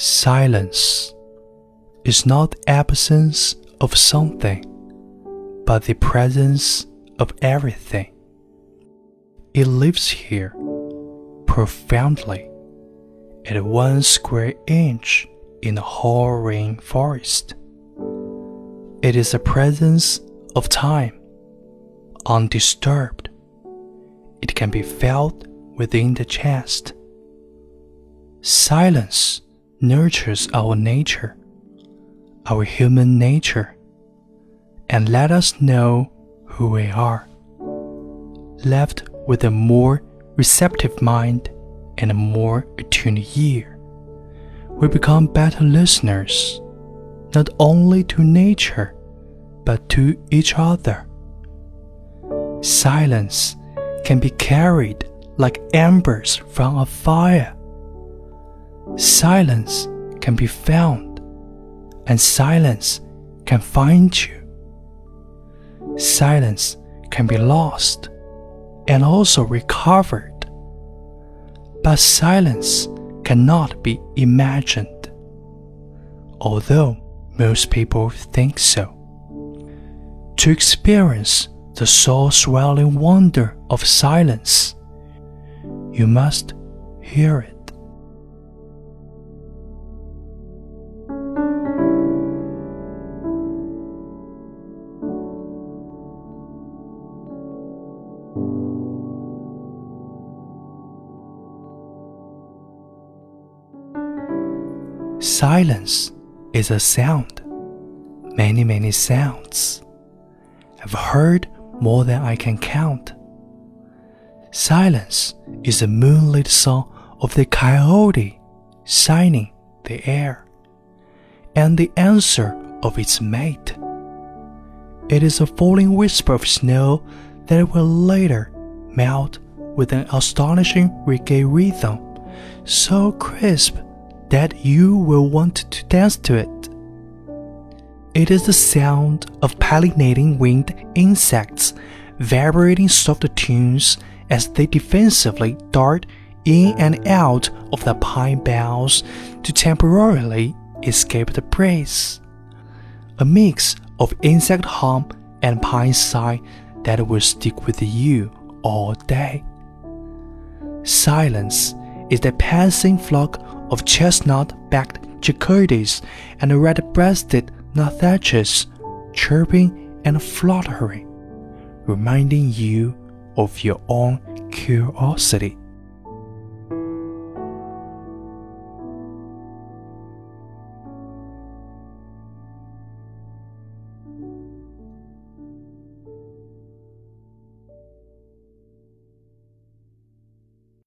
Silence is not absence of something, but the presence of everything. It lives here profoundly at one square inch in the Hoh rainforest. It is the presence of time, undisturbed. It can be felt within the chest. Silence nurtures our nature, our human nature, and let us know who we are. Left with a more receptive mind and a more attuned ear, we become better listeners, not only to nature, but to each other. Silence can be carried like embers from a fire silence can be found, and silence can find you. Silence can be lost and also recovered, but silence cannot be imagined, although most people think so. To experience the soul swelling wonder of silence, you must hear it. Silence is a sound. Many, many sounds. I've heard more than I can count. Silence is the moonlit song of the coyote signing the air, and the answer of its mate. It is a falling whisper of snow that will later melt with an astonishing reggae rhythm, so crisp that you will want to dance to it. It is the sound of pollinating winged insects vibrating soft tunes as they defensively dart in and out of the pine boughs to temporarily escape the breeze. A mix of insect hum and pine sigh that will stick with you all day. Silence is the passing flock of chestnut-backed chickadees and red-breasted nuthatches chirping and fluttering, reminding you of your own curiosity.